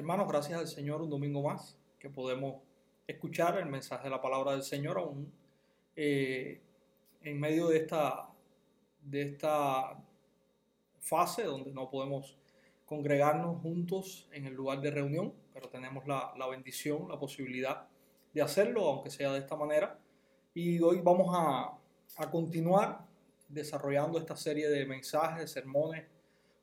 Hermanos, gracias al Señor un domingo más que podemos escuchar el mensaje de la palabra del Señor aún eh, en medio de esta, de esta fase donde no podemos congregarnos juntos en el lugar de reunión, pero tenemos la, la bendición, la posibilidad de hacerlo, aunque sea de esta manera. Y hoy vamos a, a continuar desarrollando esta serie de mensajes, sermones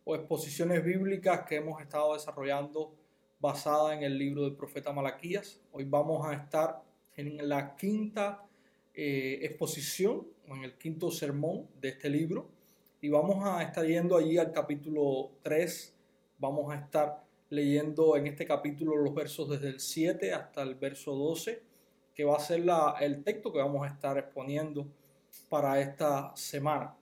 o exposiciones bíblicas que hemos estado desarrollando basada en el libro del profeta Malaquías. Hoy vamos a estar en la quinta eh, exposición o en el quinto sermón de este libro y vamos a estar yendo allí al capítulo 3. Vamos a estar leyendo en este capítulo los versos desde el 7 hasta el verso 12, que va a ser la, el texto que vamos a estar exponiendo para esta semana.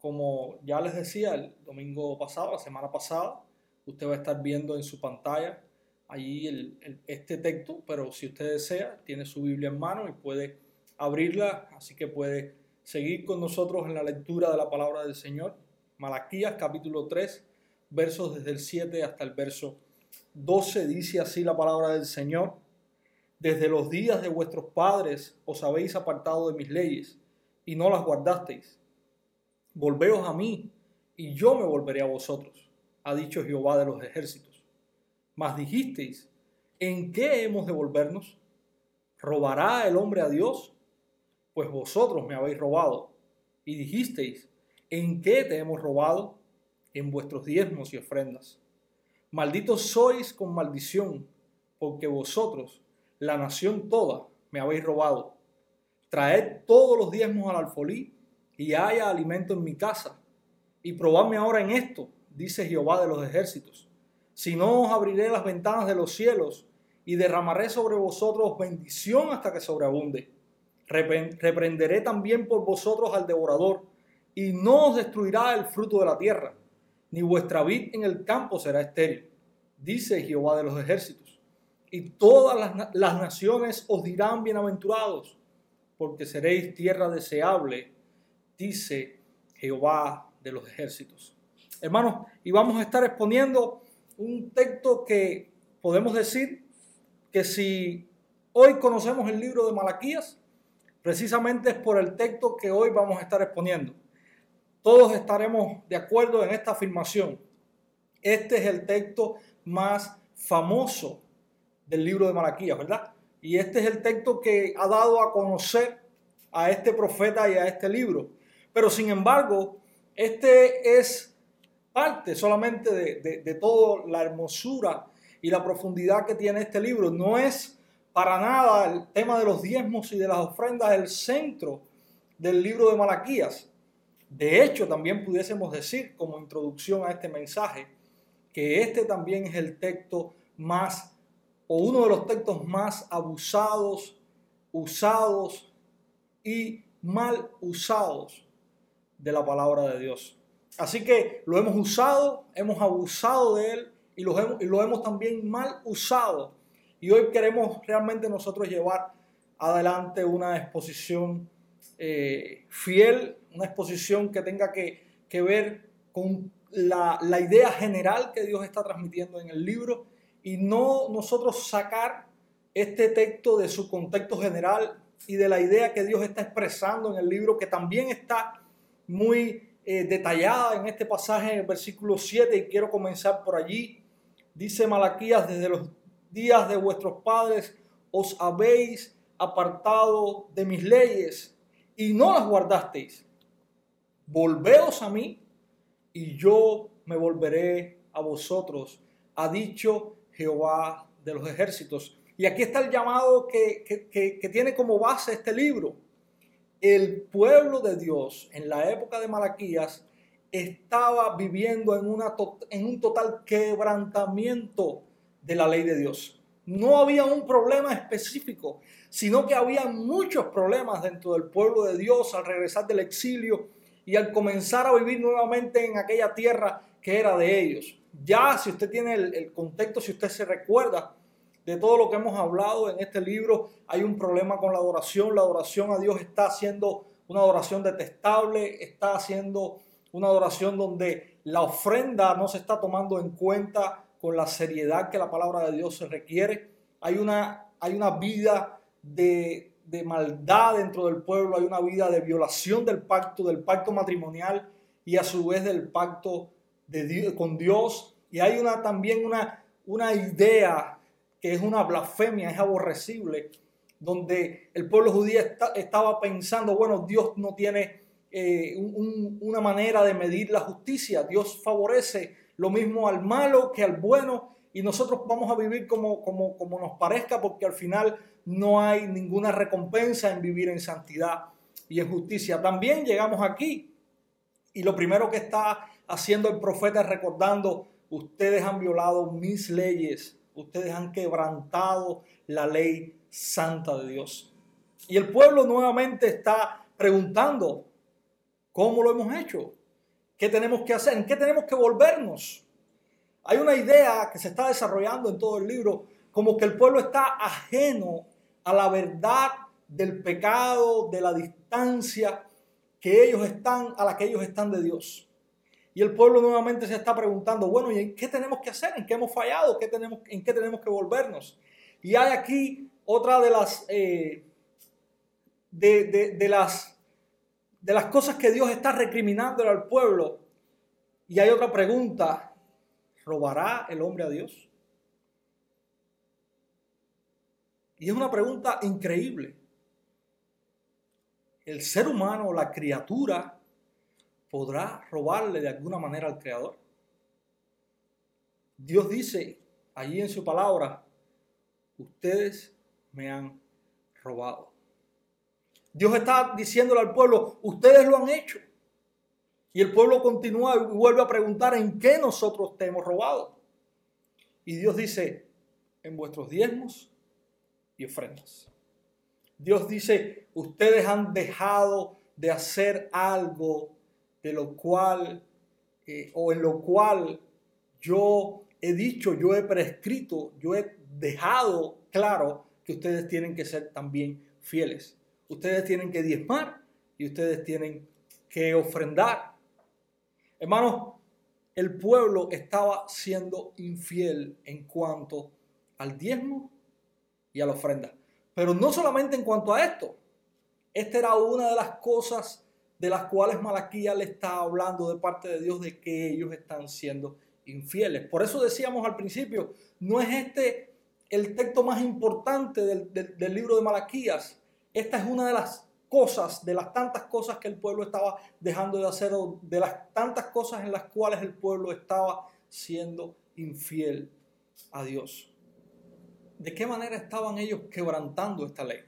Como ya les decía el domingo pasado, la semana pasada, usted va a estar viendo en su pantalla allí el, este texto, pero si usted desea, tiene su Biblia en mano y puede abrirla, así que puede seguir con nosotros en la lectura de la palabra del Señor. Malaquías capítulo 3, versos desde el 7 hasta el verso 12, dice así la palabra del Señor. Desde los días de vuestros padres os habéis apartado de mis leyes y no las guardasteis. Volveos a mí y yo me volveré a vosotros, ha dicho Jehová de los ejércitos. Mas dijisteis, ¿en qué hemos de volvernos? ¿Robará el hombre a Dios? Pues vosotros me habéis robado. Y dijisteis, ¿en qué te hemos robado? En vuestros diezmos y ofrendas. Malditos sois con maldición, porque vosotros, la nación toda, me habéis robado. Traed todos los diezmos al alfolí y haya alimento en mi casa. Y probadme ahora en esto, dice Jehová de los ejércitos si no os abriré las ventanas de los cielos y derramaré sobre vosotros bendición hasta que sobreabunde. Reprenderé también por vosotros al devorador y no os destruirá el fruto de la tierra, ni vuestra vid en el campo será estéril, dice Jehová de los ejércitos. Y todas las, naciones os dirán bienaventurados, porque seréis tierra deseable, dice Jehová de los ejércitos. Hermanos, y vamos a estar exponiendo un texto que podemos decir que si hoy conocemos el libro de Malaquías, precisamente es por el texto que hoy vamos a estar exponiendo. Todos estaremos de acuerdo en esta afirmación. Este es el texto más famoso del libro de Malaquías, ¿verdad? Y este es el texto que ha dado a conocer a este profeta y a este libro. Pero sin embargo, este es parte solamente de, de, toda la hermosura y la profundidad que tiene este libro. No es para nada el tema de los diezmos y de las ofrendas el centro del libro de Malaquías. De hecho, también pudiésemos decir como introducción a este mensaje que este también es el texto más o uno de los textos más abusados, usados y mal usados de la palabra de Dios. Así que lo hemos usado, hemos abusado de él y lo hemos, también mal usado. Y hoy queremos realmente nosotros llevar adelante una exposición eh, fiel, una exposición que tenga que, que ver con la, la, idea general que Dios está transmitiendo en el libro y no nosotros sacar este texto de su contexto general y de la idea que Dios está expresando en el libro, que también está muy eh, detallada en este pasaje en el versículo 7 y quiero comenzar por allí. Dice Malaquías, desde los días de vuestros padres os habéis apartado de mis leyes y no las guardasteis. Volveos a mí y yo me volveré a vosotros, ha dicho Jehová de los ejércitos. Y aquí está el llamado que, que, que tiene como base este libro el pueblo de Dios en la época de Malaquías estaba viviendo en, una, en un total quebrantamiento de la ley de Dios. No había un problema específico, sino que había muchos problemas dentro del pueblo de Dios al regresar del exilio y al comenzar a vivir nuevamente en aquella tierra que era de ellos. ya si usted tiene el, contexto, si usted se recuerda de todo lo que hemos hablado en este libro, hay un problema con la adoración. La adoración a Dios está haciendo una adoración detestable, está haciendo una adoración donde la ofrenda no se está tomando en cuenta con la seriedad que la palabra de Dios se requiere. Hay una, hay una vida de, de maldad dentro del pueblo, hay una vida de violación del pacto, del pacto matrimonial y a su vez del pacto de con Dios. Y hay una, también una, una idea que es una blasfemia, es aborrecible, donde el pueblo judío estaba pensando, bueno, Dios no tiene eh, una manera de medir la justicia, Dios favorece lo mismo al malo que al bueno y nosotros vamos a vivir como, como, como nos parezca porque al final no hay ninguna recompensa en vivir en santidad y en justicia. También llegamos aquí y lo primero que está haciendo el profeta es recordando, ustedes han violado mis leyes, ustedes han quebrantado la ley santa de Dios. Y el pueblo nuevamente está preguntando, ¿cómo lo hemos hecho? ¿Qué tenemos que hacer? ¿En qué tenemos que volvernos? Hay una idea que se está desarrollando en todo el libro, como que el pueblo está ajeno a la verdad del pecado, de la distancia que ellos están, a la que ellos están de Dios. Y el pueblo nuevamente se está preguntando, bueno, ¿y qué tenemos que hacer? ¿En qué hemos fallado? ¿Qué tenemos, ¿En qué tenemos que volvernos? Y hay aquí otra de las, eh, de, las, de las cosas que Dios está recriminando al pueblo. Y hay otra pregunta, ¿robará el hombre a Dios? Y es una pregunta increíble. ¿El ser humano, la criatura, podrá robarle de alguna manera al Creador? Dios dice allí en su palabra, ustedes me han robado. Dios está diciéndole al pueblo, ustedes lo han hecho. Y el pueblo continúa y vuelve a preguntar en qué nosotros te hemos robado. Y Dios dice, en vuestros diezmos y ofrendas. Dios dice, ustedes han dejado de hacer algo de lo cual, eh, o en lo cual yo he dicho, yo he prescrito, yo he dejado claro que ustedes tienen que ser también fieles. Ustedes tienen que diezmar y ustedes tienen que ofrendar. Hermanos, el pueblo estaba siendo infiel en cuanto al diezmo y a la ofrenda. Pero no solamente en cuanto a esto. Esta era una de las cosas de las cuales Malaquía le está hablando de parte de Dios de que ellos están siendo infieles. Por eso decíamos al principio, no es este el texto más importante del, libro de Malaquías. Esta es una de las cosas, de las tantas cosas que el pueblo estaba dejando de hacer, de las tantas cosas en las cuales el pueblo estaba siendo infiel a Dios. ¿De qué manera estaban ellos quebrantando esta ley?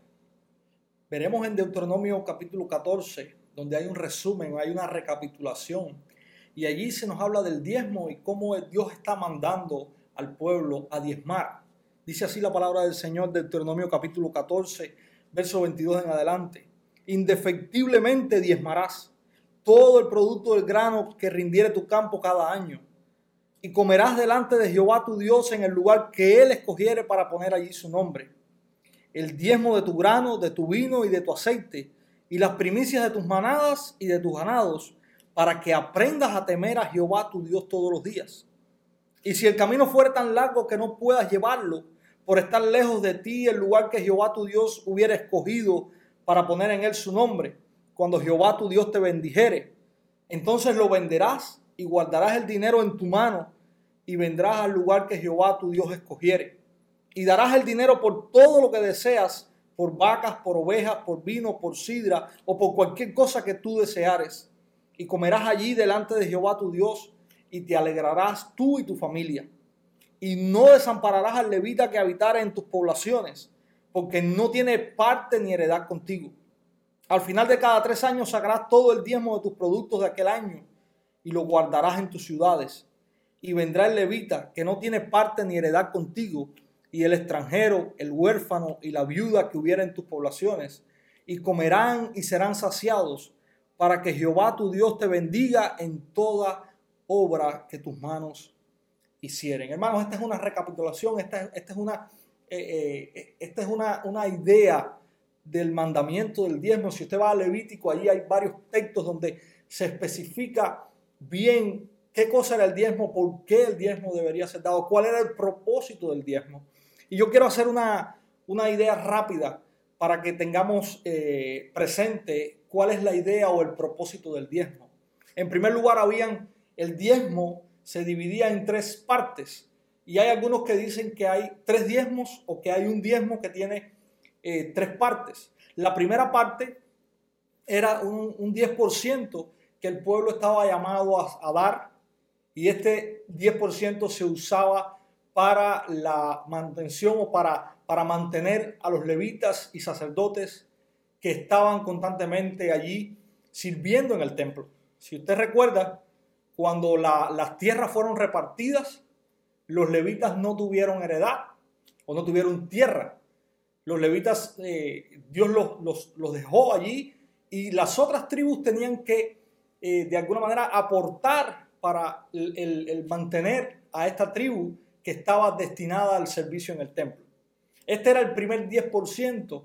Veremos en Deuteronomio capítulo 14, donde hay un resumen, hay una recapitulación. Y allí se nos habla del diezmo y cómo Dios está mandando al pueblo a diezmar. Dice así la palabra del Señor, Deuteronomio capítulo 14, verso 22 en adelante. Indefectiblemente diezmarás todo el producto del grano que rindiere tu campo cada año. Y comerás delante de Jehová tu Dios en el lugar que Él escogiere para poner allí su nombre. El diezmo de tu grano, de tu vino y de tu aceite, y las primicias de tus manadas y de tus ganados, para que aprendas a temer a Jehová tu Dios todos los días. Y si el camino fuere tan largo que no puedas llevarlo, por estar lejos de ti el lugar que Jehová tu Dios hubiera escogido para poner en él su nombre, cuando Jehová tu Dios te bendijere. Entonces lo venderás y guardarás el dinero en tu mano y vendrás al lugar que Jehová tu Dios escogiere. Y darás el dinero por todo lo que deseas, por vacas, por ovejas, por vino, por sidra o por cualquier cosa que tú deseares. Y comerás allí delante de Jehová tu Dios y te alegrarás tú y tu familia y no desampararás al levita que habitara en tus poblaciones, porque no tiene parte ni heredad contigo. Al final de cada tres años sacarás todo el diezmo de tus productos de aquel año y lo guardarás en tus ciudades. Y vendrá el levita que no tiene parte ni heredad contigo, y el extranjero, el huérfano y la viuda que hubiera en tus poblaciones, y comerán y serán saciados, para que Jehová tu Dios te bendiga en toda obra que tus manos hicieren. Hermanos, esta es una recapitulación, esta, esta es, una, eh, eh, esta es una, una idea del mandamiento del diezmo. Si usted va a Levítico, allí hay varios textos donde se especifica bien qué cosa era el diezmo, por qué el diezmo debería ser dado, cuál era el propósito del diezmo. Y yo quiero hacer una, una idea rápida para que tengamos eh, presente cuál es la idea o el propósito del diezmo. En primer lugar, habían el diezmo se dividía en tres partes y hay algunos que dicen que hay tres diezmos o que hay un diezmo que tiene eh, tres partes. La primera parte era un, un 10% que el pueblo estaba llamado a, dar y este 10% se usaba para la mantención o para, para mantener a los levitas y sacerdotes que estaban constantemente allí sirviendo en el templo. Si usted recuerda, cuando las tierras fueron repartidas, los levitas no tuvieron heredad o no tuvieron tierra. Los levitas, eh, Dios los, dejó allí y las otras tribus tenían que, eh, de alguna manera, aportar para el, mantener a esta tribu que estaba destinada al servicio en el templo. Este era el primer 10%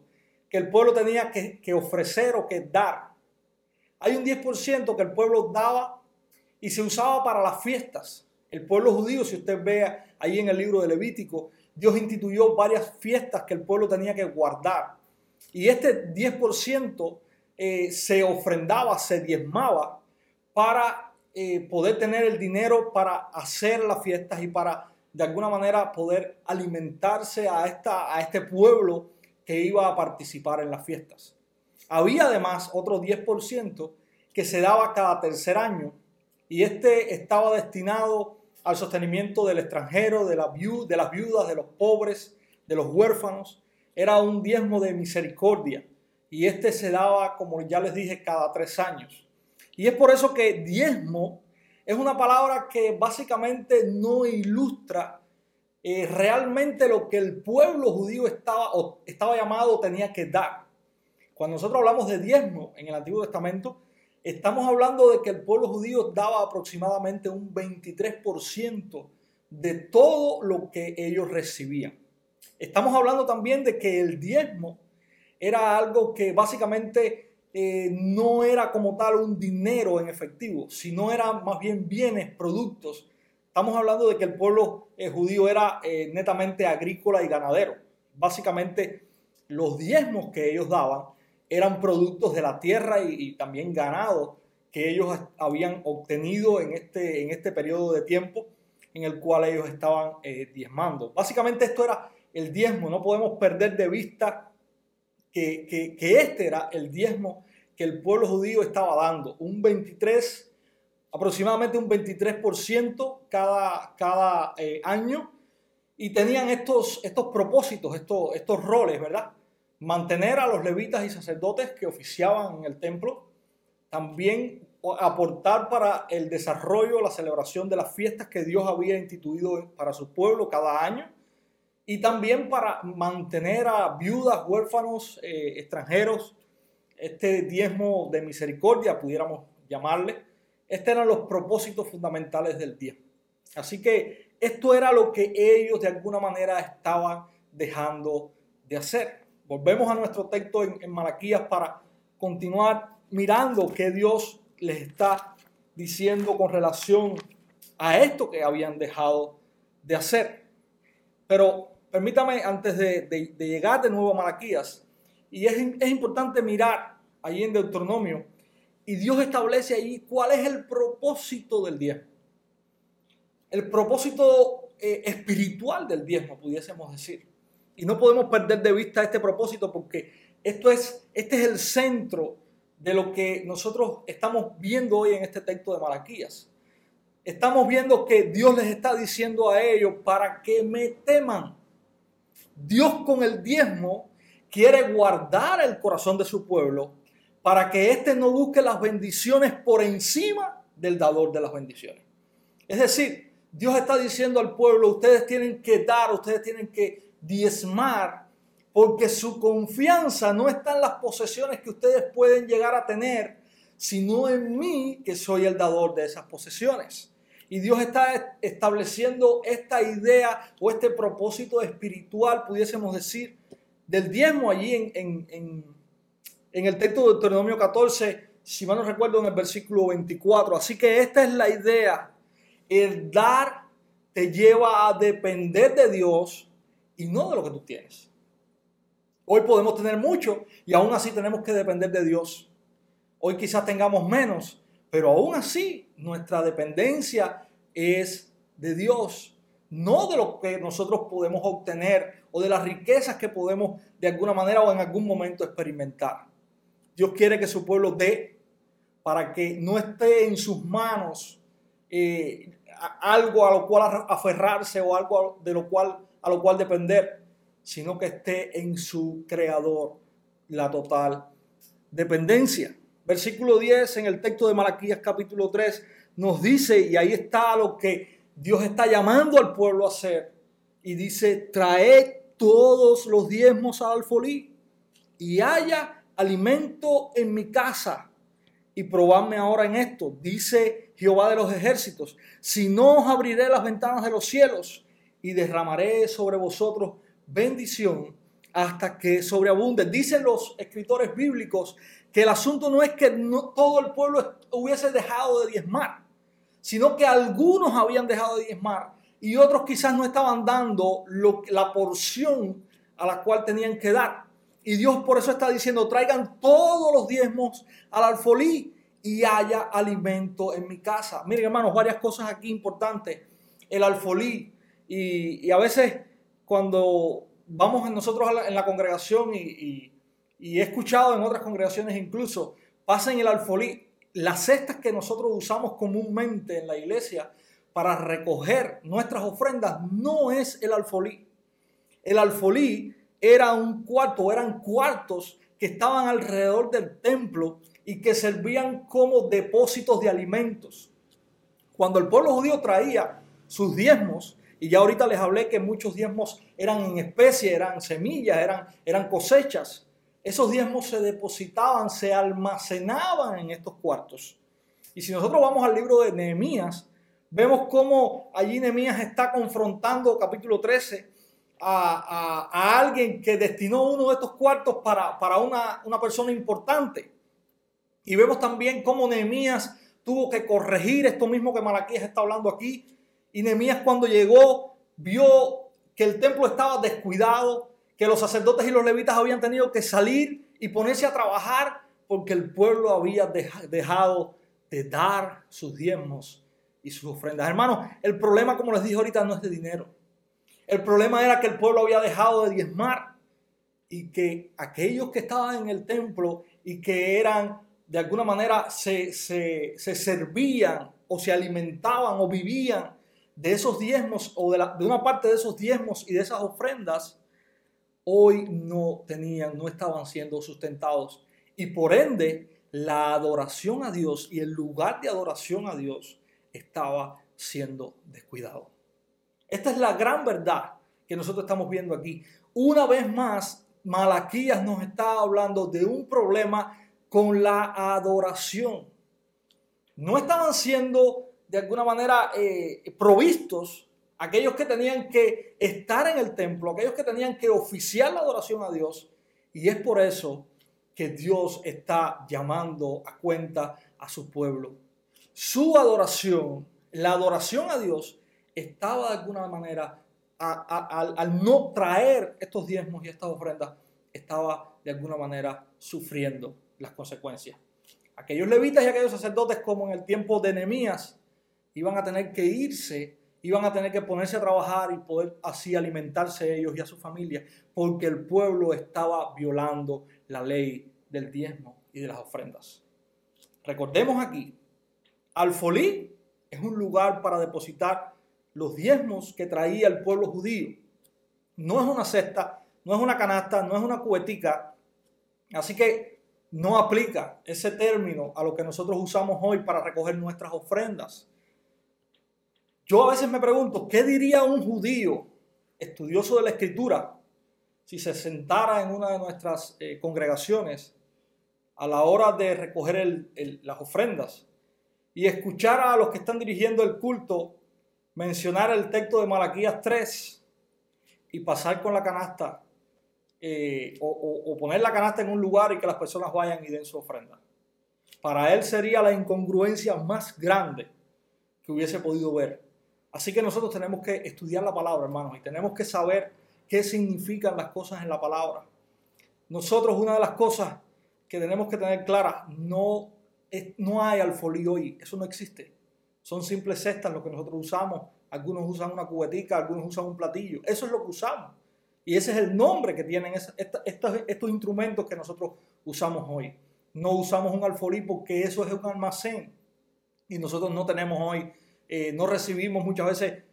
que el pueblo tenía que, que ofrecer o que dar. Hay un 10% que el pueblo daba y se usaba para las fiestas. El pueblo judío, si usted ve ahí en el libro de Levítico, Dios instituyó varias fiestas que el pueblo tenía que guardar. Y este 10% eh, se ofrendaba, se diezmaba para eh, poder tener el dinero para hacer las fiestas y para de alguna manera poder alimentarse a, esta, a este pueblo que iba a participar en las fiestas. Había además otro 10% que se daba cada tercer año y este estaba destinado al sostenimiento del extranjero, de, la de las viudas, de los pobres, de los huérfanos. Era un diezmo de misericordia y este se daba, como ya les dije, cada tres años. Y es por eso que diezmo es una palabra que básicamente no ilustra eh, realmente lo que el pueblo judío estaba, o estaba llamado tenía que dar. Cuando nosotros hablamos de diezmo en el Antiguo Testamento, Estamos hablando de que el pueblo judío daba aproximadamente un 23% de todo lo que ellos recibían. Estamos hablando también de que el diezmo era algo que básicamente eh, no era como tal un dinero en efectivo, sino eran más bien bienes, productos. Estamos hablando de que el pueblo eh, judío era eh, netamente agrícola y ganadero. Básicamente los diezmos que ellos daban eran productos de la tierra y, también ganado que ellos habían obtenido en este, en este periodo de tiempo en el cual ellos estaban eh, diezmando. Básicamente esto era el diezmo, no podemos perder de vista que, que, este era el diezmo que el pueblo judío estaba dando, un 23, aproximadamente un 23% cada, cada eh, año, y tenían estos, estos propósitos, estos, estos roles, ¿verdad? Mantener a los levitas y sacerdotes que oficiaban en el templo, también aportar para el desarrollo, la celebración de las fiestas que Dios había instituido para su pueblo cada año, y también para mantener a viudas, huérfanos, eh, extranjeros, este diezmo de misericordia, pudiéramos llamarle. Estos eran los propósitos fundamentales del diezmo. Así que esto era lo que ellos de alguna manera estaban dejando de hacer. Volvemos a nuestro texto en, Malaquías para continuar mirando qué Dios les está diciendo con relación a esto que habían dejado de hacer. Pero permítame, antes de, llegar de nuevo a Malaquías, y es, es, importante mirar ahí en Deuteronomio, y Dios establece ahí cuál es el propósito del diezmo. El propósito eh, espiritual del diezmo, pudiésemos decir. Y no podemos perder de vista este propósito porque esto es, este es el centro de lo que nosotros estamos viendo hoy en este texto de Malaquías. Estamos viendo que Dios les está diciendo a ellos para que me teman. Dios con el diezmo quiere guardar el corazón de su pueblo para que éste no busque las bendiciones por encima del dador de las bendiciones. Es decir, Dios está diciendo al pueblo, ustedes tienen que dar, ustedes tienen que diezmar porque su confianza no está en las posesiones que ustedes pueden llegar a tener, sino en mí, que soy el dador de esas posesiones. Y Dios está estableciendo esta idea o este propósito espiritual, pudiésemos decir, del diezmo allí en, en el texto de Deuteronomio 14, si mal no recuerdo, en el versículo 24. Así que esta es la idea. El dar te lleva a depender de Dios y no de lo que tú tienes. Hoy podemos tener mucho y aún así tenemos que depender de Dios. Hoy quizás tengamos menos, pero aún así nuestra dependencia es de Dios, no de lo que nosotros podemos obtener o de las riquezas que podemos de alguna manera o en algún momento experimentar. Dios quiere que su pueblo dé para que no esté en sus manos eh, algo a lo cual aferrarse o algo de lo cual, a lo cual depender, sino que esté en su creador la total dependencia. Versículo 10 en el texto de Malaquías capítulo 3 nos dice, y ahí está lo que Dios está llamando al pueblo a hacer, y dice, trae todos los diezmos al alfolí y haya alimento en mi casa y probadme ahora en esto, dice Jehová de los ejércitos, si no os abriré las ventanas de los cielos y derramaré sobre vosotros bendición hasta que sobreabunde. Dicen los escritores bíblicos que el asunto no es que no, todo el pueblo hubiese dejado de diezmar, sino que algunos habían dejado de diezmar y otros quizás no estaban dando la porción a la cual tenían que dar. Y Dios por eso está diciendo, traigan todos los diezmos al alfolí y haya alimento en mi casa. Miren hermanos, varias cosas aquí importantes. El alfolí. Y, a veces cuando vamos nosotros en la congregación y, he escuchado en otras congregaciones incluso, pasen el alfolí. Las cestas que nosotros usamos comúnmente en la iglesia para recoger nuestras ofrendas no es el alfolí. El alfolí era un cuarto, eran cuartos que estaban alrededor del templo y que servían como depósitos de alimentos. Cuando el pueblo judío traía sus diezmos, y ya ahorita les hablé que muchos diezmos eran en especie, eran semillas, eran, eran cosechas, esos diezmos se depositaban, se almacenaban en estos cuartos. Y si nosotros vamos al libro de Nehemías, vemos cómo allí Nehemías está confrontando, capítulo 13, a, alguien que destinó uno de estos cuartos para, para una, una, persona importante. Y vemos también cómo Nehemías tuvo que corregir esto mismo que Malaquías está hablando aquí. Y Nehemías cuando llegó vio que el templo estaba descuidado, que los sacerdotes y los levitas habían tenido que salir y ponerse a trabajar porque el pueblo había dejado de dar sus diezmos y sus ofrendas. Hermanos, el problema, como les dije ahorita, no es de dinero. El problema era que el pueblo había dejado de diezmar y que aquellos que estaban en el templo y que eran, de alguna manera, se, servían o se alimentaban o vivían de esos diezmos o de, una parte de esos diezmos y de esas ofrendas, hoy no tenían, no estaban siendo sustentados. Y por ende, la adoración a Dios y el lugar de adoración a Dios estaba siendo descuidado. Esta es la gran verdad que nosotros estamos viendo aquí. Una vez más, Malaquías nos está hablando de un problema con la adoración. No estaban siendo de alguna manera eh, provistos aquellos que tenían que estar en el templo, aquellos que tenían que oficiar la adoración a Dios. Y es por eso que Dios está llamando a cuenta a su pueblo. Su adoración, la adoración a Dios, estaba de alguna manera, al no traer estos diezmos y estas ofrendas, estaba de alguna manera sufriendo las consecuencias. Aquellos levitas y aquellos sacerdotes, como en el tiempo de Nehemías, iban a tener que irse, iban a tener que ponerse a trabajar y poder así alimentarse ellos y a su familia, porque el pueblo estaba violando la ley del diezmo y de las ofrendas. Recordemos aquí, Alfolí es un lugar para depositar los diezmos que traía el pueblo judío. No es una cesta, no es una canasta, no es una cubetica. Así que no aplica ese término a lo que nosotros usamos hoy para recoger nuestras ofrendas. Yo a veces me pregunto, ¿qué diría un judío estudioso de la escritura si se sentara en una de nuestras eh, congregaciones a la hora de recoger las ofrendas y escuchar a los que están dirigiendo el culto mencionar el texto de Malaquías 3 y pasar con la canasta eh, o, poner la canasta en un lugar y que las personas vayan y den su ofrenda. Para él sería la incongruencia más grande que hubiese podido ver. Así que nosotros tenemos que estudiar la palabra, hermanos, y tenemos que saber qué significan las cosas en la palabra. Nosotros una de las cosas que tenemos que tener clara, no, no hay alfolí hoy, eso no existe. Son simples cestas lo que nosotros usamos. Algunos usan una cubetica, algunos usan un platillo. Eso es lo que usamos. Y ese es el nombre que tienen estos, instrumentos que nosotros usamos hoy. No usamos un alfolí porque eso es un almacén. Y nosotros no tenemos hoy, eh, no recibimos muchas veces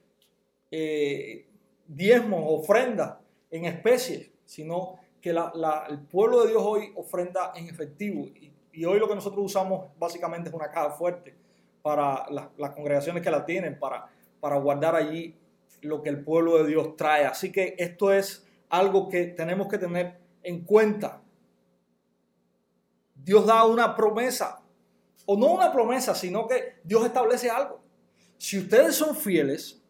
eh, diezmos, ofrendas en especies, sino que el pueblo de Dios hoy ofrenda en efectivo. Y, hoy lo que nosotros usamos básicamente es una caja fuerte para las, congregaciones que la tienen, para, para guardar allí lo que el pueblo de Dios trae. Así que esto es algo que tenemos que tener en cuenta. Dios da una promesa, o no una promesa, sino que Dios establece algo. Si ustedes son fieles,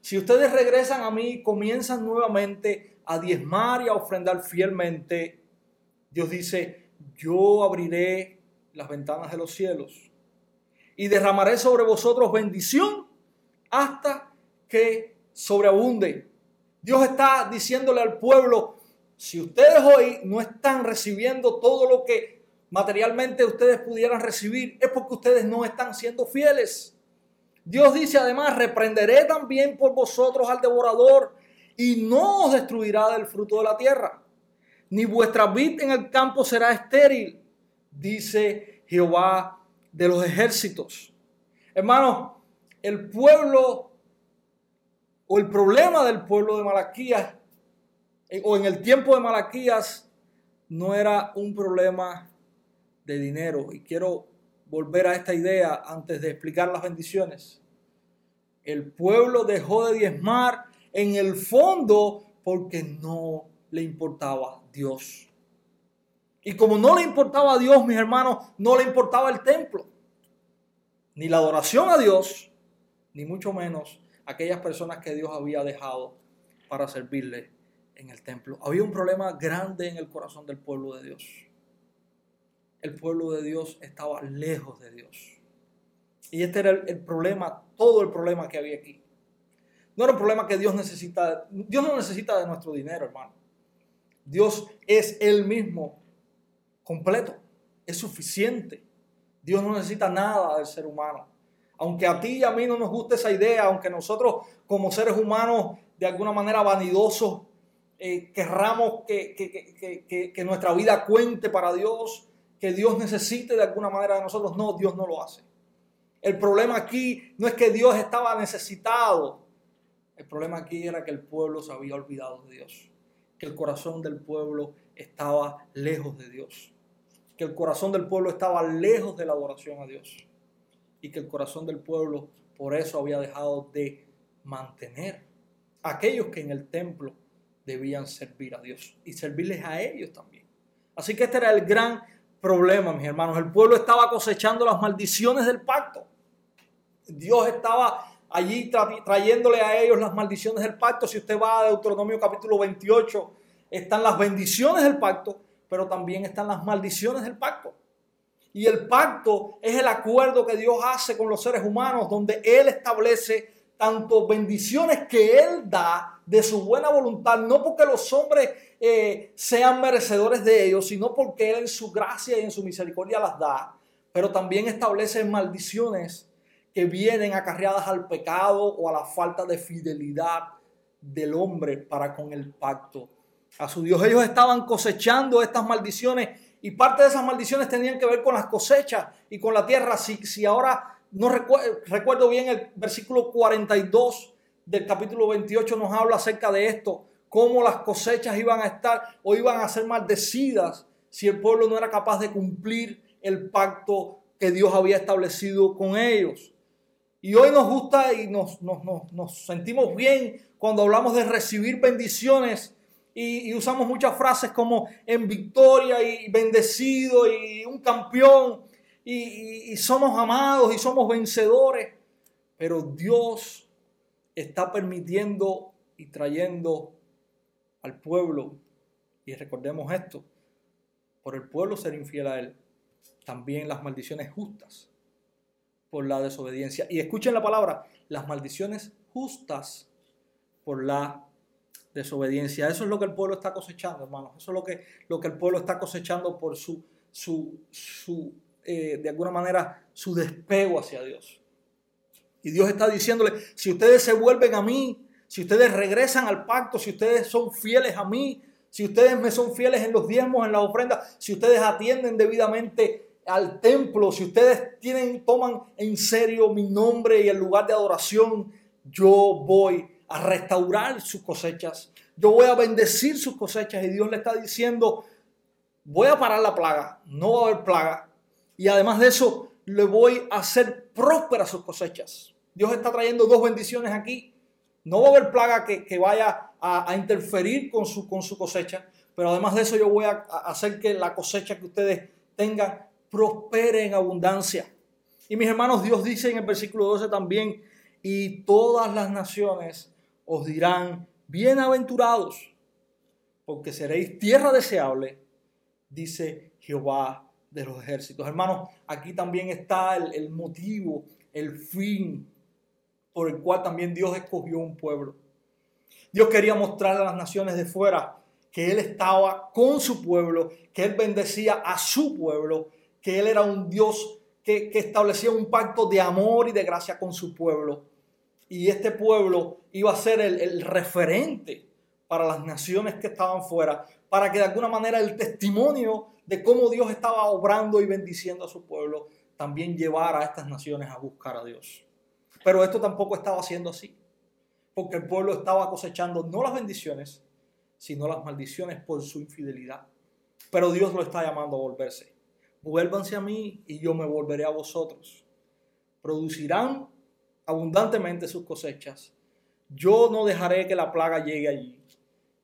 si ustedes regresan a mí comienzan nuevamente a diezmar y a ofrendar fielmente, Dios dice, yo abriré las ventanas de los cielos y derramaré sobre vosotros bendición hasta que sobreabunde. Dios está diciéndole al pueblo, si ustedes hoy no están recibiendo todo lo que materialmente ustedes pudieran recibir, es porque ustedes no están siendo fieles. Dios dice además, reprenderé también por vosotros al devorador y no os destruirá del fruto de la tierra, ni vuestra vid en el campo será estéril, dice Jehová de los ejércitos. Hermanos, el pueblo o el problema del pueblo de Malaquías eh, o en el tiempo de Malaquías no era un problema de dinero. Y quiero volver a esta idea antes de explicar las bendiciones. El pueblo dejó de diezmar en el fondo porque no le importaba Dios. Y como no le importaba a Dios, mis hermanos, no le importaba el templo, ni la adoración a Dios, ni mucho menos aquellas personas que Dios había dejado para servirle en el templo. Había un problema grande en el corazón del pueblo de Dios. El pueblo de Dios estaba lejos de Dios. Y este era el, problema, todo el problema que había aquí. No era un problema que Dios necesita. Dios no necesita de nuestro dinero, hermano. Dios es Él mismo completo, es suficiente. Dios no necesita nada del ser humano. Aunque a ti y a mí no nos guste esa idea, aunque nosotros como seres humanos de alguna manera vanidosos eh, querramos que, que, nuestra vida cuente para Dios, que Dios necesite de alguna manera de nosotros, no, Dios no lo hace. El problema aquí no es que Dios estaba necesitado, el problema aquí era que el pueblo se había olvidado de Dios, que el corazón del pueblo estaba lejos de Dios que el corazón del pueblo estaba lejos de la adoración a Dios y que el corazón del pueblo por eso había dejado de mantener a aquellos que en el templo debían servir a Dios y servirles a ellos también. Así que este era el gran problema, mis hermanos. El pueblo estaba cosechando las maldiciones del pacto. Dios estaba allí trayéndole a ellos las maldiciones del pacto. Si usted va a Deuteronomio capítulo 28, están las bendiciones del pacto pero también están las maldiciones del pacto. Y el pacto es el acuerdo que Dios hace con los seres humanos, donde Él establece tanto bendiciones que Él da de su buena voluntad, no porque los hombres eh, sean merecedores de ellos, sino porque Él en su gracia y en su misericordia las da, pero también establece maldiciones que vienen acarreadas al pecado o a la falta de fidelidad del hombre para con el pacto a su Dios. Ellos estaban cosechando estas maldiciones y parte de esas maldiciones tenían que ver con las cosechas y con la tierra. Si, si ahora no recuerdo, bien el versículo 42 del capítulo 28 nos habla acerca de esto, cómo las cosechas iban a estar o iban a ser maldecidas si el pueblo no era capaz de cumplir el pacto que Dios había establecido con ellos. Y hoy nos gusta y nos, nos, nos sentimos bien cuando hablamos de recibir bendiciones y, usamos muchas frases como en victoria y bendecido y un campeón. y, y somos amados y somos vencedores, pero Dios está permitiendo y trayendo al pueblo, y recordemos esto, por el pueblo ser infiel a Él, también las maldiciones justas por la desobediencia. Y escuchen la palabra, las maldiciones justas por la desobediencia. Eso es lo que el pueblo está cosechando, hermanos. Eso es lo que, lo que el pueblo está cosechando por su, su, su eh, de alguna manera, su despego hacia Dios. Y Dios está diciéndole, si ustedes se vuelven a mí, si ustedes regresan al pacto, si ustedes son fieles a mí, si ustedes me son fieles en los diezmos, en las ofrendas, si ustedes atienden debidamente al templo, si ustedes tienen, toman en serio mi nombre y el lugar de adoración, yo voy a restaurar sus cosechas. Yo voy a bendecir sus cosechas y Dios le está diciendo, voy a parar la plaga, no va a haber plaga. Y además de eso, le voy a hacer prósperas sus cosechas. Dios está trayendo dos bendiciones aquí. No va a haber plaga que, vaya a, interferir con su, con su cosecha, pero además de eso yo voy a, hacer que la cosecha que ustedes tengan prospere en abundancia. Y mis hermanos, Dios dice en el versículo 12 también, y todas las naciones os dirán, bienaventurados, porque seréis tierra deseable, dice Jehová de los ejércitos. Hermanos, aquí también está el, el motivo, el fin por el cual también Dios escogió un pueblo. Dios quería mostrar a las naciones de fuera que Él estaba con su pueblo, que Él bendecía a su pueblo, que Él era un Dios que, establecía un pacto de amor y de gracia con su pueblo. Y este pueblo iba a ser el, el referente para las naciones que estaban fuera, para que de alguna manera el testimonio de cómo Dios estaba obrando y bendiciendo a su pueblo también llevara a estas naciones a buscar a Dios. Pero esto tampoco estaba siendo así, porque el pueblo estaba cosechando no las bendiciones, sino las maldiciones por su infidelidad. Pero Dios lo está llamando a volverse. Vuélvanse a mí y yo me volveré a vosotros. Producirán abundantemente sus cosechas. Yo no dejaré que la plaga llegue allí.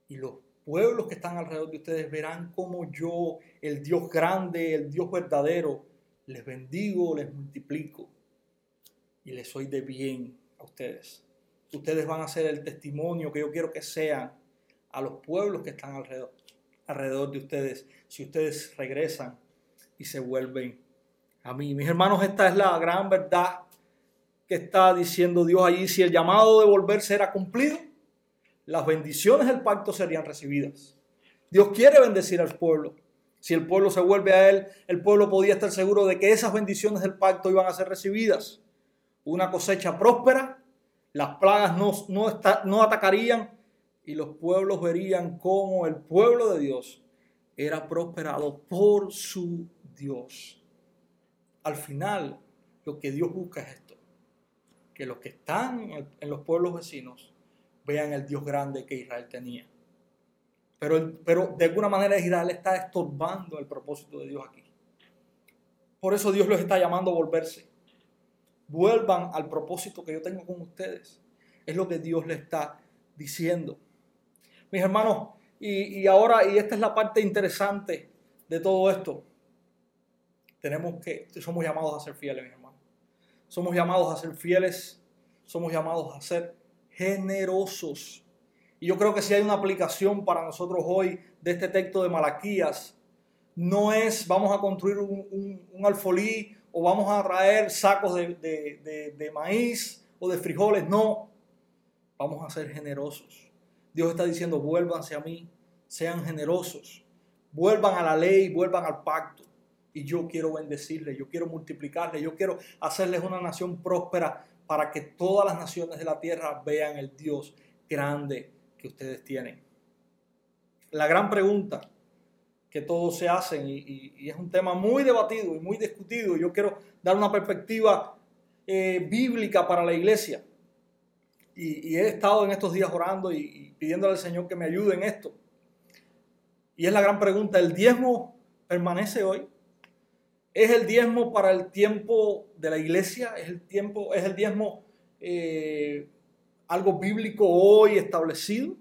Y los pueblos que están alrededor de ustedes verán como yo, el Dios grande, el Dios verdadero, les bendigo, les multiplico y les soy de bien a ustedes. Ustedes van a ser el testimonio que yo quiero que sean a los pueblos que están alrededor, alrededor de ustedes si ustedes regresan y se vuelven a mí. Mis hermanos, esta es la gran verdad que está diciendo Dios allí. Si el llamado de volverse era cumplido, las bendiciones del pacto serían recibidas. Dios quiere bendecir al pueblo. Si el pueblo se vuelve a Él, el pueblo podía estar seguro de que esas bendiciones del pacto iban a ser recibidas una cosecha próspera, las plagas no, no, no atacarían y los pueblos verían cómo el pueblo de Dios era prosperado por su Dios. Al final, lo que Dios busca es esto, que los que están en los pueblos vecinos vean el Dios grande que Israel tenía. Pero, pero de alguna manera Israel está estorbando el propósito de Dios aquí. Por eso Dios los está llamando a volverse vuelvan al propósito que yo tengo con ustedes. Es lo que Dios le está diciendo. Mis hermanos, y, ahora, y esta es la parte interesante de todo esto, tenemos que, somos llamados a ser fieles, mis hermanos. Somos llamados a ser fieles, somos llamados a ser generosos. Y yo creo que si hay una aplicación para nosotros hoy de este texto de Malaquías, no es vamos a construir un, un alfolí o vamos a traer sacos de, maíz o de frijoles. No, vamos a ser generosos. Dios está diciendo, vuélvanse a mí, sean generosos, vuelvan a la ley, vuelvan al pacto. Y yo quiero bendecirles, yo quiero multiplicarles, yo quiero hacerles una nación próspera para que todas las naciones de la tierra vean el Dios grande que ustedes tienen. La gran pregunta que todos se hacen y, es un tema muy debatido y muy discutido. Yo quiero dar una perspectiva eh, bíblica para la iglesia. Y, he estado en estos días orando y, y pidiéndole al Señor que me ayude en esto. Y es la gran pregunta, ¿el diezmo permanece hoy? ¿Es el diezmo para el tiempo de la iglesia? ¿Es el, tiempo, es el diezmo eh, algo bíblico hoy establecido?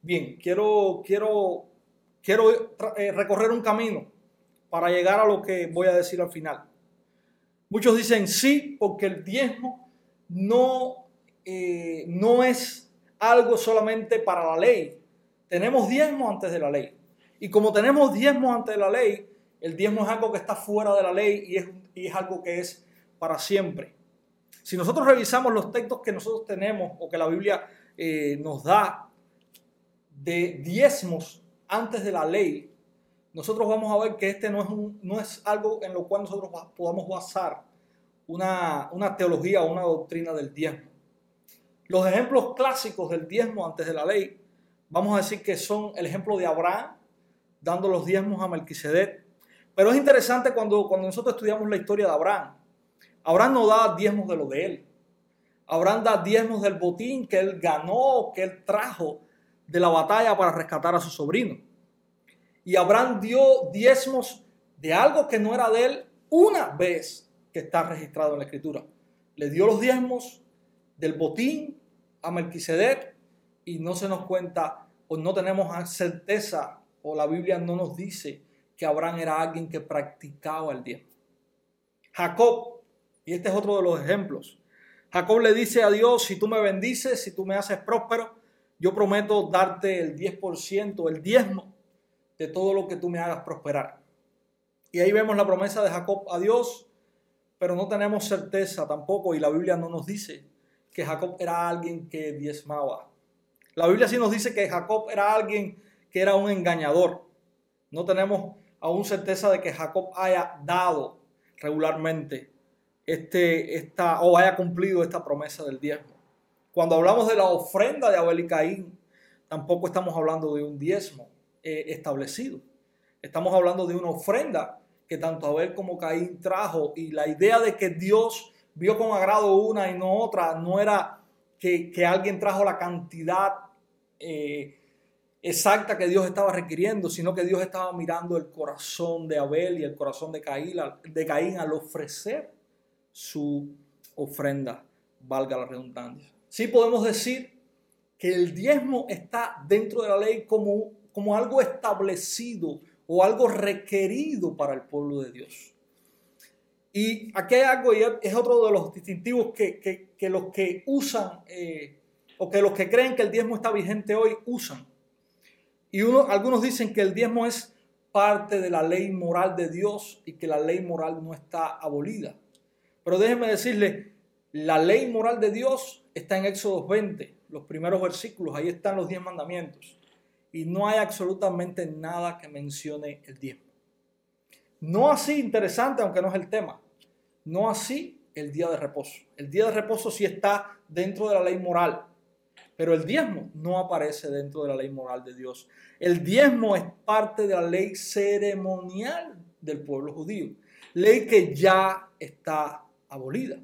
Bien, quiero, quiero quiero eh, recorrer un camino para llegar a lo que voy a decir al final. Muchos dicen sí porque el diezmo no, eh, no es algo solamente para la ley. Tenemos diezmo antes de la ley. Y como tenemos diezmo antes de la ley, el diezmo es algo que está fuera de la ley y es, y es algo que es para siempre. Si nosotros revisamos los textos que nosotros tenemos o que la Biblia eh, nos da de diezmos antes de la ley, nosotros vamos a ver que este no es, no es algo en lo cual nosotros podamos basar una, una teología o una doctrina del diezmo. Los ejemplos clásicos del diezmo antes de la ley, vamos a decir que son el ejemplo de Abraham dando los diezmos a Melquisedec. Pero es interesante cuando, cuando nosotros estudiamos la historia de Abraham. Abraham no da diezmos de lo de él. Abraham da diezmos del botín que él ganó, que él trajo de la batalla para rescatar a su sobrino. Y Abraham dio diezmos de algo que no era de él una vez que está registrado en la escritura. Le dio los diezmos del botín a Melquisedec y no se nos cuenta o no tenemos certeza o la Biblia no nos dice que Abraham era alguien que practicaba el diezmo. Jacob, y este es otro de los ejemplos, Jacob le dice a Dios, si tú me bendices, si tú me haces próspero, yo prometo darte el 10%, el diezmo de todo lo que tú me hagas prosperar. Y ahí vemos la promesa de Jacob a Dios, pero no tenemos certeza tampoco, y la Biblia no nos dice que Jacob era alguien que diezmaba. La Biblia sí nos dice que Jacob era alguien que era un engañador. No tenemos aún certeza de que Jacob haya dado regularmente este, esta, o haya cumplido esta promesa del diezmo. Cuando hablamos de la ofrenda de Abel y Caín, tampoco estamos hablando de un diezmo eh, establecido. Estamos hablando de una ofrenda que tanto Abel como Caín trajo y la idea de que Dios vio con agrado una y no otra no era que, alguien trajo la cantidad eh, exacta que Dios estaba requiriendo, sino que Dios estaba mirando el corazón de Abel y el corazón de Caín, de Caín al ofrecer su ofrenda, valga la redundancia. Sí podemos decir que el diezmo está dentro de la ley como, como algo establecido o algo requerido para el pueblo de Dios. Y aquí hay algo, y es otro de los distintivos que, los que usan, eh, o que los que creen que el diezmo está vigente hoy usan. Y uno, algunos dicen que el diezmo es parte de la ley moral de Dios y que la ley moral no está abolida. Pero déjenme decirle, la ley moral de Dios está en Éxodo 20, los primeros versículos, ahí están los diez mandamientos. Y no hay absolutamente nada que mencione el diezmo. No así interesante, aunque no es el tema. No así el día de reposo. El día de reposo sí está dentro de la ley moral, pero el diezmo no aparece dentro de la ley moral de Dios. El diezmo es parte de la ley ceremonial del pueblo judío, ley que ya está abolida.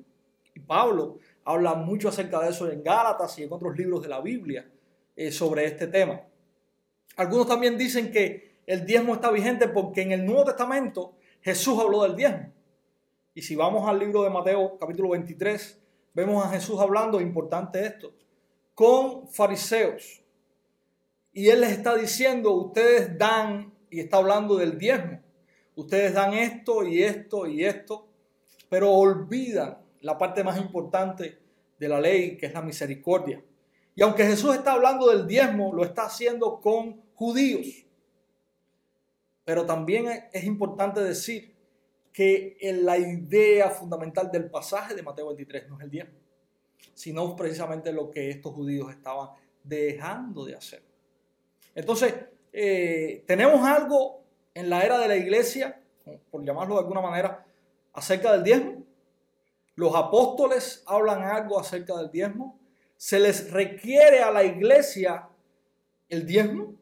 Y Pablo habla mucho acerca de eso en Gálatas y en otros libros de la Biblia eh, sobre este tema. Algunos también dicen que el diezmo está vigente porque en el Nuevo Testamento Jesús habló del diezmo. Y si vamos al libro de Mateo capítulo 23, vemos a Jesús hablando, importante esto, con fariseos. Y él les está diciendo, ustedes dan, y está hablando del diezmo, ustedes dan esto y esto y esto, pero olvidan la parte más importante de la ley, que es la misericordia. Y aunque Jesús está hablando del diezmo, lo está haciendo con judíos. Pero también es importante decir que la idea fundamental del pasaje de Mateo 23 no es el diezmo, sino precisamente lo que estos judíos estaban dejando de hacer. Entonces, eh, tenemos algo en la era de la iglesia, por llamarlo de alguna manera, acerca del diezmo? ¿Los apóstoles hablan algo acerca del diezmo? ¿Se les requiere a la iglesia el diezmo?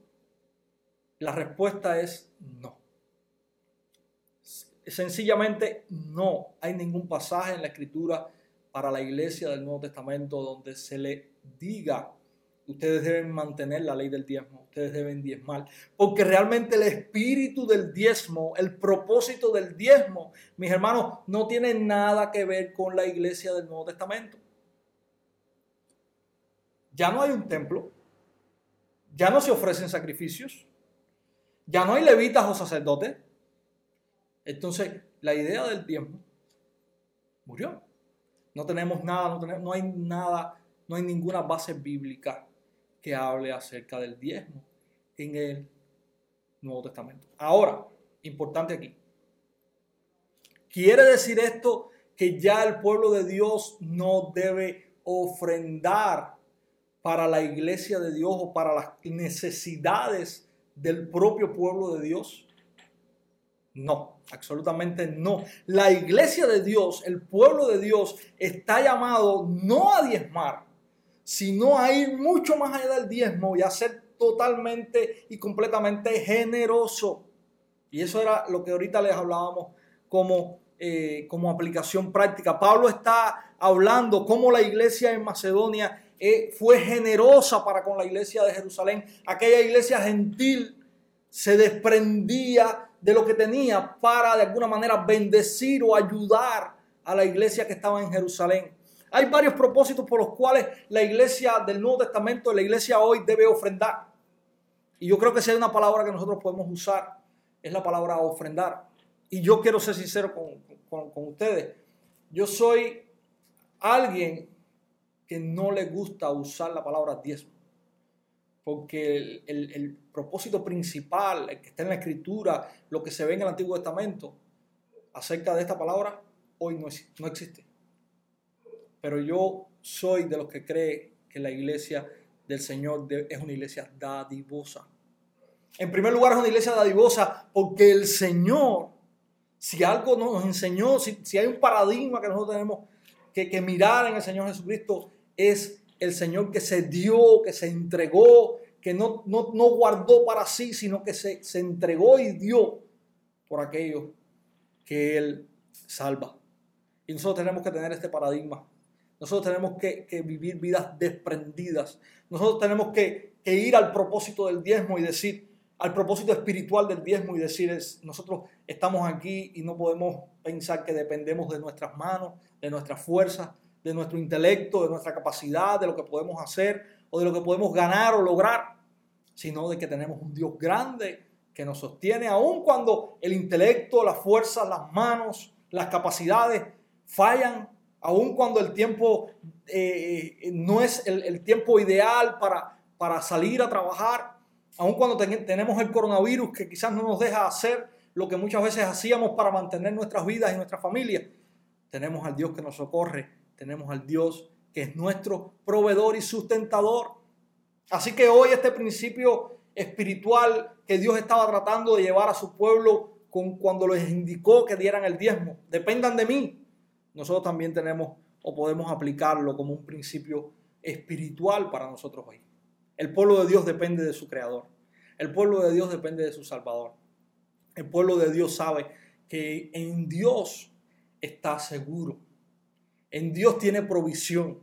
La respuesta es no. Sencillamente no hay ningún pasaje en la escritura para la iglesia del Nuevo Testamento donde se le diga Ustedes deben mantener la ley del diezmo, ustedes deben diezmar, porque realmente el espíritu del diezmo, el propósito del diezmo, mis hermanos, no tiene nada que ver con la iglesia del Nuevo Testamento. Ya no hay un templo, ya no se ofrecen sacrificios, ya no hay levitas o sacerdotes, Entonces, la idea del diezmo murió. No tenemos nada, no, no hay nada, no hay ninguna base bíblica que hable acerca del diezmo en el Nuevo Testamento. Ahora, importante aquí. ¿Quiere decir esto que ya el pueblo de Dios no debe ofrendar para la iglesia de Dios o para las necesidades del propio pueblo de Dios? No, absolutamente no. La iglesia de Dios, el pueblo de Dios, está llamado no a diezmar, sino a ir mucho más allá del diezmo y a ser totalmente y completamente generoso. Y eso era lo que ahorita les hablábamos como, eh, como aplicación práctica. Pablo está hablando cómo la iglesia en Macedonia eh, fue generosa para con la iglesia de Jerusalén. Aquella iglesia gentil se desprendía de lo que tenía para de alguna manera bendecir o ayudar a la iglesia que estaba en Jerusalén. Hay varios propósitos por los cuales la iglesia del Nuevo Testamento, la iglesia hoy debe ofrendar. Y yo creo que si hay una palabra que nosotros podemos usar, es la palabra ofrendar. Y yo quiero ser sincero con, ustedes. Yo soy alguien que no le gusta usar la palabra diezmo porque el, propósito principal, el que está en la escritura, lo que se ve en el Antiguo Testamento, acerca de esta palabra, hoy no, no existe. Pero yo soy de los que cree que la iglesia del Señor es una iglesia dadivosa. En primer lugar es una iglesia dadivosa porque el Señor, si algo nos enseñó, si, si hay un paradigma que nosotros tenemos que, que mirar en el Señor Jesucristo, es el Señor que se dio, que se entregó, que no, no, guardó para sí, sino que se, entregó y dio por aquello que Él salva. Y nosotros tenemos que tener este paradigma. Nosotros tenemos que, vivir vidas desprendidas. Nosotros tenemos que, ir al propósito del diezmo y decir, al propósito espiritual del diezmo y decir, nosotros estamos aquí y no podemos pensar que dependemos de nuestras manos, de nuestras fuerzas, de nuestro intelecto, de nuestra capacidad, de lo que podemos hacer o de lo que podemos ganar o lograr, sino de que tenemos un Dios grande que nos sostiene, aun cuando el intelecto, la fuerza, las manos, las capacidades fallan, aun cuando el tiempo eh, eh, no es el, tiempo ideal para, para salir a trabajar, aun cuando tenemos el coronavirus que quizás no nos deja hacer lo que muchas veces hacíamos para mantener nuestras vidas y nuestras familias, tenemos al Dios que nos socorre tenemos al Dios que es nuestro proveedor y sustentador. Así que hoy este principio espiritual que Dios estaba tratando de llevar a su pueblo con, cuando les indicó que dieran el diezmo, dependan de mí, nosotros también tenemos o podemos aplicarlo como un principio espiritual para nosotros hoy. El pueblo de Dios depende de su creador. El pueblo de Dios depende de su salvador. El pueblo de Dios sabe que en Dios está seguro. En Dios tiene provisión.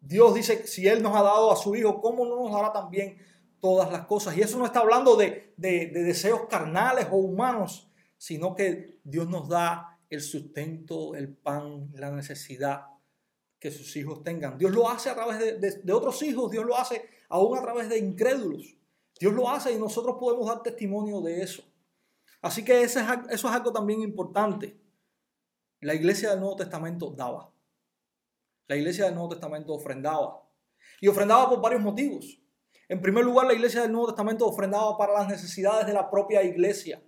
Dios dice, si Él nos ha dado a su Hijo, ¿cómo no nos dará también todas las cosas? Y eso no está hablando de, deseos carnales o humanos, sino que Dios nos da el sustento, el pan, la necesidad que sus hijos tengan. Dios lo hace a través de, otros hijos, Dios lo hace aún a través de incrédulos. Dios lo hace y nosotros podemos dar testimonio de eso. Así que eso es algo también importante. La iglesia del Nuevo Testamento daba. La iglesia del Nuevo Testamento ofrendaba. Y ofrendaba por varios motivos. En primer lugar, la iglesia del Nuevo Testamento ofrendaba para las necesidades de la propia iglesia.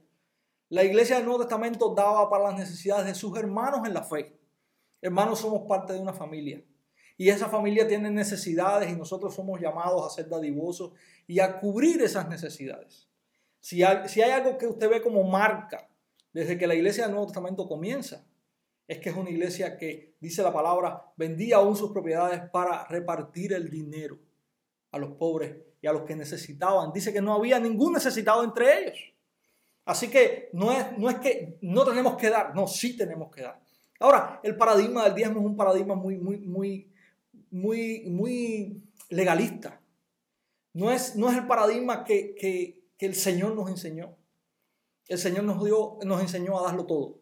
La iglesia del Nuevo Testamento daba para las necesidades de sus hermanos en la fe. Hermanos, somos parte de una familia. Y esa familia tiene necesidades y nosotros somos llamados a ser dadivosos y a cubrir esas necesidades. Si hay, algo que usted ve como marca desde que la iglesia del Nuevo Testamento comienza, es que es una iglesia que, dice la palabra, vendía aún sus propiedades para repartir el dinero a los pobres y a los que necesitaban. Dice que no había ningún necesitado entre ellos. Así que no es, no es que no tenemos que dar, no, sí tenemos que dar. Ahora, el paradigma del diezmo es un paradigma muy, muy, muy, muy, muy legalista. No es, no es el paradigma que, que, el Señor nos enseñó. El Señor nos, dio, nos enseñó a darlo todo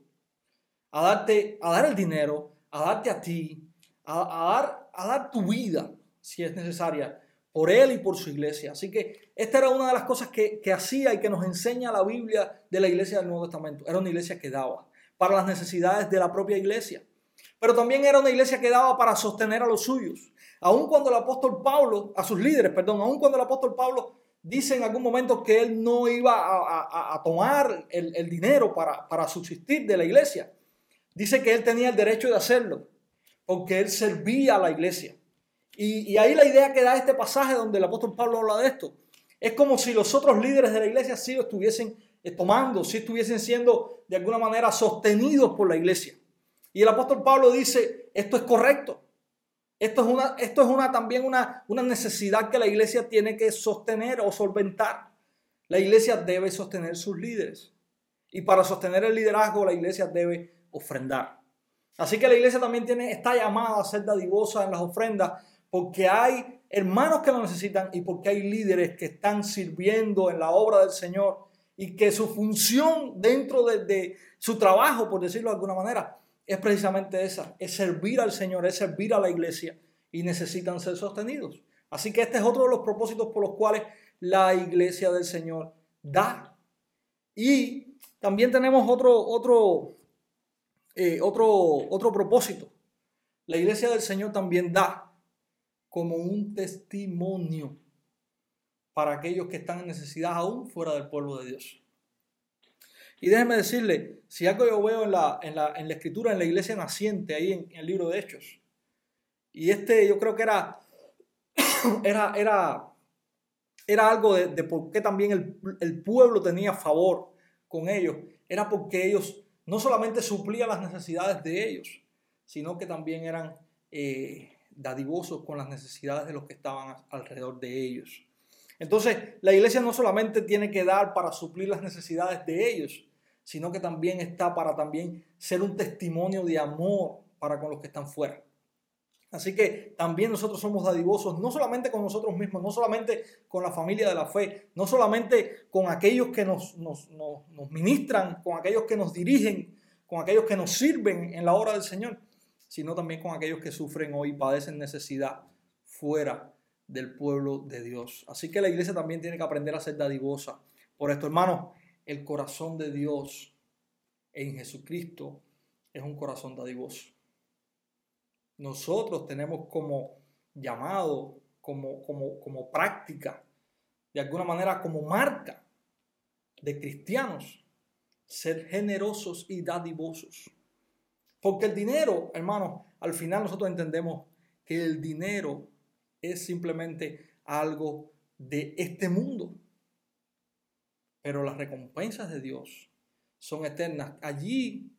a darte, a dar el dinero, a darte a ti, a, dar, a dar tu vida, si es necesaria, por él y por su iglesia. Así que esta era una de las cosas que, que hacía y que nos enseña la Biblia de la iglesia del Nuevo Testamento. Era una iglesia que daba para las necesidades de la propia iglesia. Pero también era una iglesia que daba para sostener a los suyos. Aun cuando el apóstol Pablo, a sus líderes, perdón, aun cuando el apóstol Pablo dice en algún momento que él no iba a, tomar el, dinero para, para subsistir de la iglesia, dice que él tenía el derecho de hacerlo, porque él servía a la iglesia. Y, ahí la idea que da este pasaje donde el apóstol Pablo habla de esto, es como si los otros líderes de la iglesia sí lo estuviesen eh, tomando, si estuviesen siendo de alguna manera sostenidos por la iglesia. Y el apóstol Pablo dice, esto es correcto. Esto es, una, esto es una, también una, una necesidad que la iglesia tiene que sostener o solventar. La iglesia debe sostener sus líderes. Y para sostener el liderazgo, la iglesia debe ofrendar. Así que la iglesia también tiene, está llamada a ser dadivosa en las ofrendas porque hay hermanos que lo necesitan y porque hay líderes que están sirviendo en la obra del Señor y que su función dentro de, de su trabajo, por decirlo de alguna manera, es precisamente esa, es servir al Señor, es servir a la iglesia y necesitan ser sostenidos. Así que este es otro de los propósitos por los cuales la iglesia del Señor da. Y también tenemos otro, otro, eh, otro, otro propósito. La iglesia del Señor también da como un testimonio para aquellos que están en necesidad aún fuera del pueblo de Dios. Y déjeme decirle, si algo yo veo en la, en la, en la escritura, en la iglesia naciente, ahí en, el libro de Hechos, y este yo creo que era, era, era, era algo de, por qué también el, el, pueblo tenía favor con ellos, era porque ellos no solamente suplían las necesidades de ellos, sino que también eran eh, dadivosos con las necesidades de los que estaban alrededor de ellos. Entonces, la iglesia no solamente tiene que dar para suplir las necesidades de ellos, sino que también está para también ser un testimonio de amor para con los que están fuera. Así que también nosotros somos dadivosos, no solamente con nosotros mismos, no solamente con la familia de la fe, no solamente con aquellos que nos, nos, ministran, con aquellos que nos dirigen, con aquellos que nos sirven en la obra del Señor, sino también con aquellos que sufren hoy padecen necesidad fuera del pueblo de Dios. Así que la iglesia también tiene que aprender a ser dadivosa. Por esto, hermanos, el corazón de Dios en Jesucristo es un corazón dadivoso. Nosotros tenemos como llamado, como, como, como práctica, de alguna manera como marca de cristianos, ser generosos y dadivosos. Porque el dinero, hermanos, al final nosotros entendemos que el dinero es simplemente algo de este mundo pero las recompensas de Dios son eternas. Allí,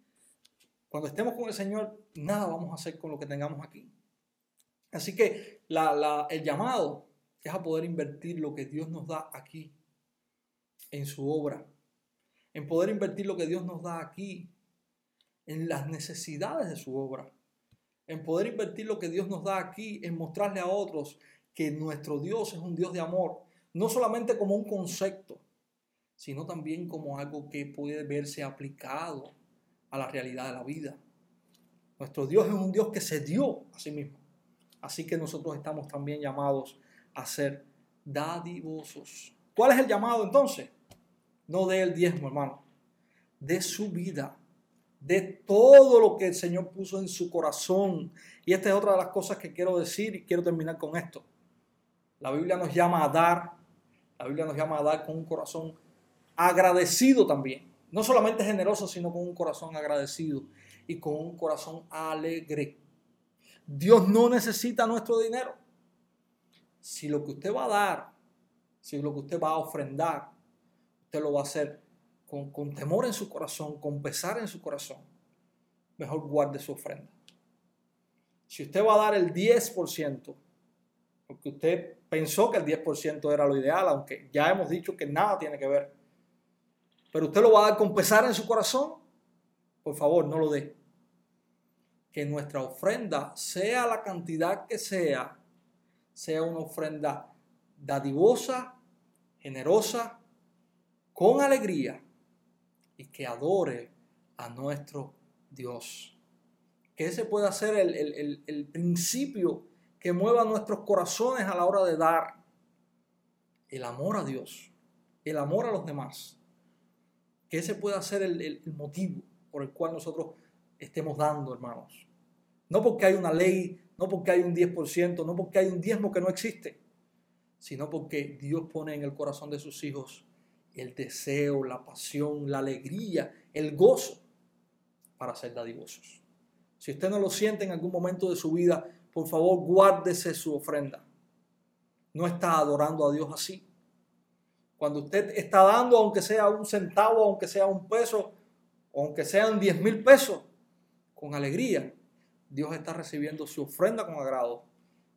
cuando estemos con el Señor, nada vamos a hacer con lo que tengamos aquí. Así que el llamado es a poder invertir lo que Dios nos da aquí en su obra, en poder invertir lo que Dios nos da aquí en las necesidades de su obra, en poder invertir lo que Dios nos da aquí en mostrarle a otros que nuestro Dios es un Dios de amor, no solamente como un concepto, sino también como algo que puede verse aplicado a la realidad de la vida. Nuestro Dios es un Dios que se dio a sí mismo. Así que nosotros estamos también llamados a ser dadivosos. ¿Cuál es el llamado entonces? No de el diezmo, hermano. De su vida. De todo lo que el Señor puso en su corazón. Y esta es otra de las cosas que quiero decir y quiero terminar con esto. La Biblia nos llama a dar. La Biblia nos llama a dar con un corazón agradecido también. No solamente generoso, sino con un corazón agradecido y con un corazón alegre. Dios no necesita nuestro dinero. Si lo que usted va a dar, si lo que usted va a ofrendar, usted lo va a hacer con, temor en su corazón, con pesar en su corazón, mejor guarde su ofrenda. Si usted va a dar el 10%, porque usted pensó que el 10% era lo ideal, aunque ya hemos dicho que nada tiene que ver pero usted lo va a dar con pesar en su corazón, por favor, no lo dé. Que nuestra ofrenda, sea la cantidad que sea, sea una ofrenda dadivosa, generosa, con alegría y que adore a nuestro Dios. Que ese pueda ser el, el principio que mueva nuestros corazones a la hora de dar. el amor a Dios, el amor a los demás, que ese pueda ser el, el motivo por el cual nosotros estemos dando, hermanos. No porque hay una ley, no porque hay un 10%, no porque hay un diezmo que no existe, sino porque Dios pone en el corazón de sus hijos el deseo, la pasión, la alegría, el gozo para ser dadivosos. Si usted no lo siente en algún momento de su vida, por favor guárdese su ofrenda. No está adorando a Dios así. Cuando usted está dando, aunque sea un centavo, aunque sea un peso, aunque sean diez mil pesos, con alegría, Dios está recibiendo su ofrenda con agrado.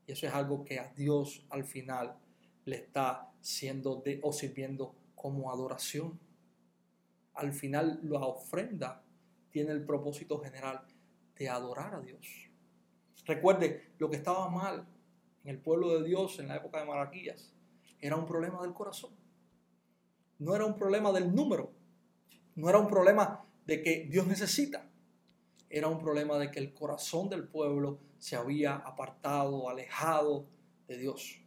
Y eso es algo que a Dios al final le está siendo de, o sirviendo como adoración. Al final la ofrenda tiene el propósito general de adorar a Dios. Recuerde, lo que estaba mal en el pueblo de Dios en la época de Malaquías era un problema del corazón. No era un problema del número. No era un problema de que Dios necesita. Era un problema de que el corazón del pueblo se había apartado, alejado de Dios.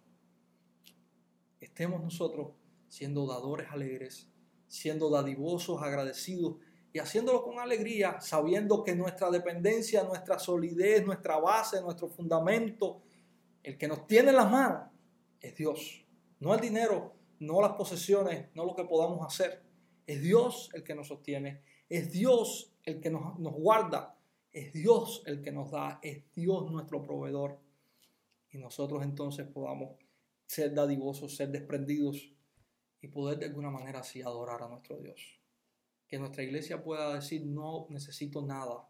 Estemos nosotros siendo dadores alegres, siendo dadivosos, agradecidos y haciéndolo con alegría, sabiendo que nuestra dependencia, nuestra solidez, nuestra base, nuestro fundamento, el que nos tiene en las manos, es Dios. No el dinero, no las posesiones, no lo que podamos hacer. Es Dios el que nos sostiene, es Dios el que nos, nos guarda, es Dios el que nos da, es Dios nuestro proveedor. Y nosotros entonces podamos ser dadivosos, ser desprendidos y poder de alguna manera así adorar a nuestro Dios. Que nuestra iglesia pueda decir, no necesito nada,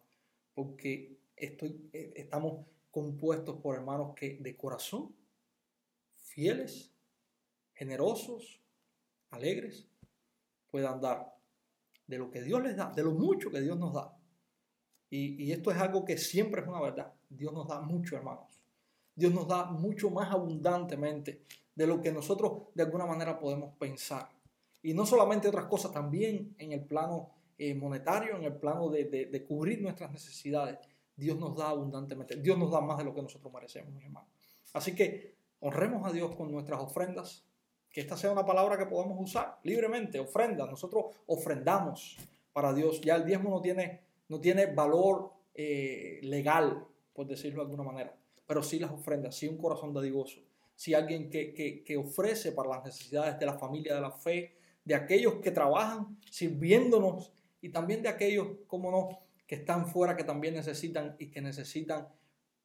porque eh, estamos compuestos por hermanos que de corazón, fieles, generosos, alegres, puedan dar de lo que Dios les da, de lo mucho que Dios nos da. Y, esto es algo que siempre es una verdad. Dios nos da mucho, hermanos. Dios nos da mucho más abundantemente de lo que nosotros de alguna manera podemos pensar. Y no solamente otras cosas, también en el plano eh, monetario, en el plano de, cubrir nuestras necesidades. Dios nos da abundantemente. Dios nos da más de lo que nosotros merecemos, mi hermano. Así que honremos a Dios con nuestras ofrendas. Que esta sea una palabra que podamos usar libremente, ofrenda. Nosotros ofrendamos para Dios. Ya el diezmo no tiene, no tiene valor eh, legal, por decirlo de alguna manera. Pero sí las ofrendas, sí un corazón dadivoso si alguien que, ofrece para las necesidades de la familia de la fe, de aquellos que trabajan sirviéndonos y también de aquellos, como no, que están fuera, que también necesitan y que necesitan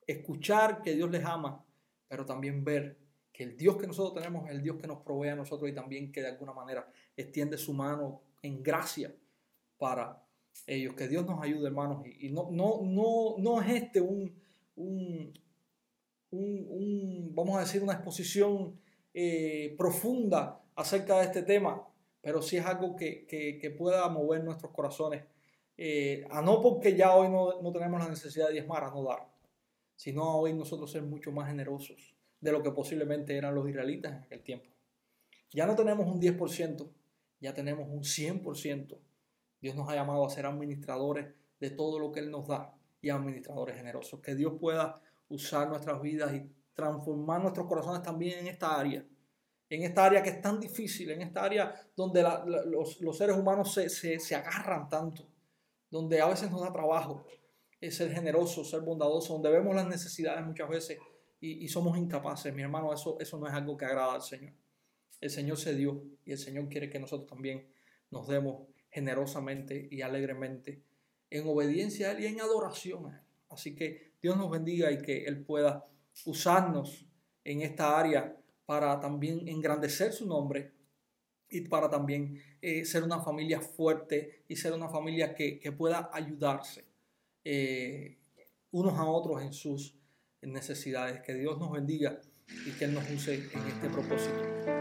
escuchar que Dios les ama, pero también ver que el Dios que nosotros tenemos es el Dios que nos provee a nosotros y también que de alguna manera extiende su mano en gracia para ellos. Que Dios nos ayude, hermanos. Y, no, no, no, no es este un, un un, vamos a decir, una exposición eh, profunda acerca de este tema, pero sí es algo que, que, pueda mover nuestros corazones, eh, a no porque ya hoy no, no, tenemos la necesidad de diezmar, a no dar, sino a hoy nosotros ser mucho más generosos de lo que posiblemente eran los israelitas en aquel tiempo. Ya no tenemos un 10%, ya tenemos un 100%. Dios nos ha llamado a ser administradores de todo lo que Él nos da y administradores generosos. Que Dios pueda usar nuestras vidas y transformar nuestros corazones también en esta área. En esta área que es tan difícil, en esta área donde los, seres humanos se, agarran tanto, donde a veces nos da trabajo es ser generoso, ser bondadoso, donde vemos las necesidades muchas veces y, somos incapaces. Mi hermano, eso, eso no es algo que agrada al Señor. El Señor se dio y el Señor quiere que nosotros también nos demos generosamente y alegremente en obediencia a Él y en adoración a Él. Así que Dios nos bendiga y que Él pueda usarnos en esta área para también engrandecer su nombre y para también eh, ser una familia fuerte y ser una familia que, pueda ayudarse eh, unos a otros en sus necesidades. Que Dios nos bendiga y que Él nos use en este propósito.